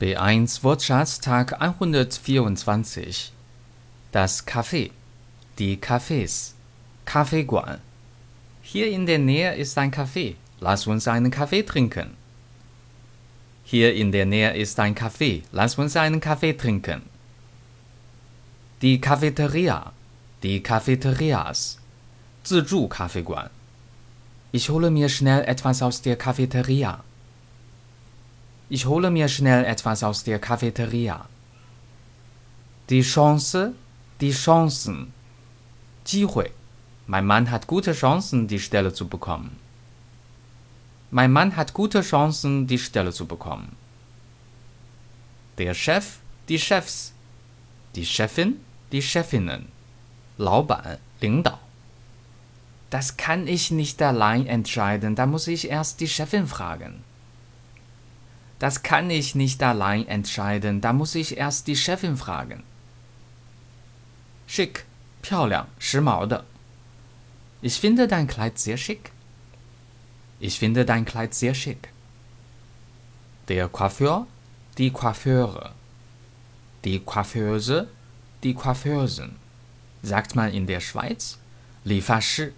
B1 Wortschatz Tag 124 Das Café, die Cafés, Kaffeeguan. Hier in der Nähe ist ein Café. Lass uns einen Kaffee trinken. Hier in der Nähe ist ein Café. Lass uns einen Kaffee trinken. Die Cafeteria, die Cafeterias, 自助咖啡馆. Ich hole mir schnell etwas aus der Cafeteria. Ich hole mir schnell etwas aus der Cafeteria. Die Chance, die Chancen. 机会. Mein Mann hat gute Chancen, die Stelle zu bekommen. Mein Mann hat gute Chancen, die Stelle zu bekommen. Der Chef, die Chefs. Die Chefin, die Chefinnen. 老板，领导。Das kann ich nicht allein entscheiden, da muss ich erst die Chefin fragen. Das kann ich nicht allein entscheiden, da muss ich erst die Chefin fragen. Schick, 漂亮, Ich finde dein Kleid sehr schick. Ich finde dein Kleid sehr schick. Der Coiffeur, die Coiffeure. Die Coiffeuse, die Coiffeusen. Sagt man in der Schweiz Lieferschi.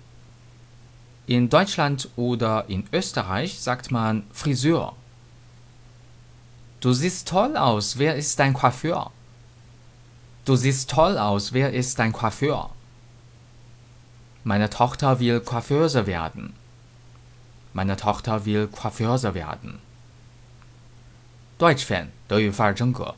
In Deutschland oder in Österreich sagt man Friseur. Du siehst toll aus, wer ist dein Coiffeur? Du siehst toll aus, wer ist dein Coiffeur? Meine Tochter will Coiffeuse werden. Meine Tochter will Coiffeuse werden. Deutsch-Fan 德语范儿真格